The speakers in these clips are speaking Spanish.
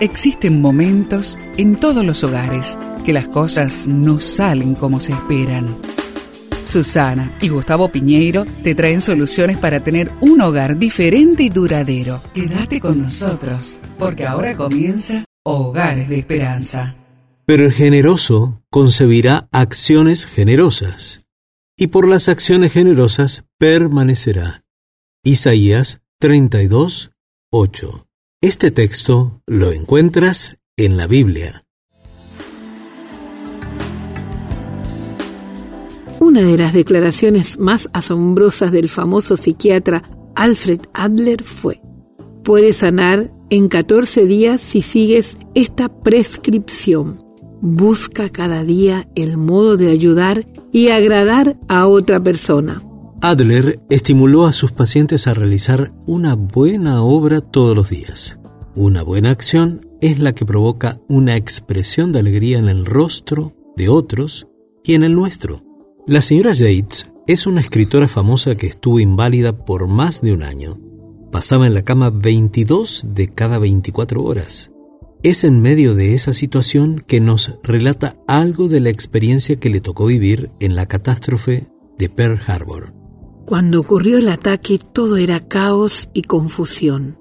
Existen momentos en todos los hogares que las cosas no salen como se esperan. Susana y Gustavo Piñeiro te traen soluciones para tener un hogar diferente y duradero. Quédate con nosotros, porque ahora comienza Hogares de Esperanza. Pero el generoso concebirá acciones generosas, y por las acciones generosas permanecerá. Isaías 32, 8. Este texto lo encuentras en la Biblia. Una de las declaraciones más asombrosas del famoso psiquiatra Alfred Adler fue, puedes sanar en 14 días si sigues esta prescripción. Busca cada día el modo de ayudar y agradar a otra persona. Adler estimuló a sus pacientes a realizar una buena obra todos los días. Una buena acción es la que provoca una expresión de alegría en el rostro de otros y en el nuestro. La señora Yates es una escritora famosa que estuvo inválida por más de un año. Pasaba en la cama 22 de cada 24 horas. Es en medio de esa situación que nos relata algo de la experiencia que le tocó vivir en la catástrofe de Pearl Harbor. Cuando ocurrió el ataque todo era caos y confusión.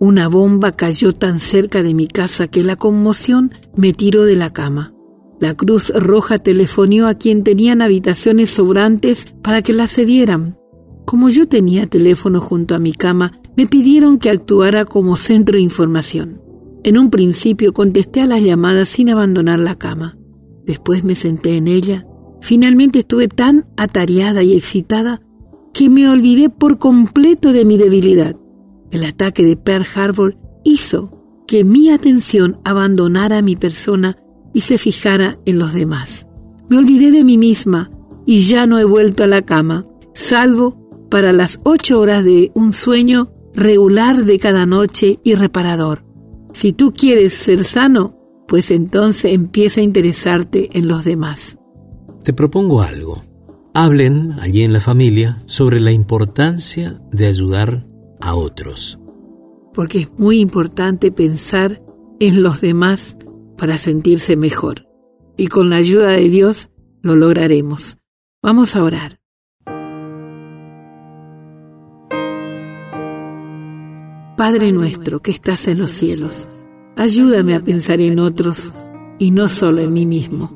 Una bomba cayó tan cerca de mi casa que la conmoción me tiró de la cama. La Cruz Roja telefonió a quien tenían habitaciones sobrantes para que la cedieran. Como yo tenía teléfono junto a mi cama, me pidieron que actuara como centro de información. En un principio contesté a las llamadas sin abandonar la cama. Después me senté en ella. Finalmente estuve tan atareada y excitada que me olvidé por completo de mi debilidad. El ataque de Pearl Harbor hizo que mi atención abandonara mi persona y se fijara en los demás. Me olvidé de mí misma y ya no he vuelto a la cama, salvo para las ocho horas de un sueño regular de cada noche y reparador. Si tú quieres ser sano, pues entonces empieza a interesarte en los demás. Te propongo algo. Hablen allí en la familia sobre la importancia de ayudar a otros. Porque es muy importante pensar en los demás para sentirse mejor. Y con la ayuda de Dios lo lograremos. Vamos a orar. Padre nuestro que estás en los cielos, ayúdame a pensar en otros y no solo en mí mismo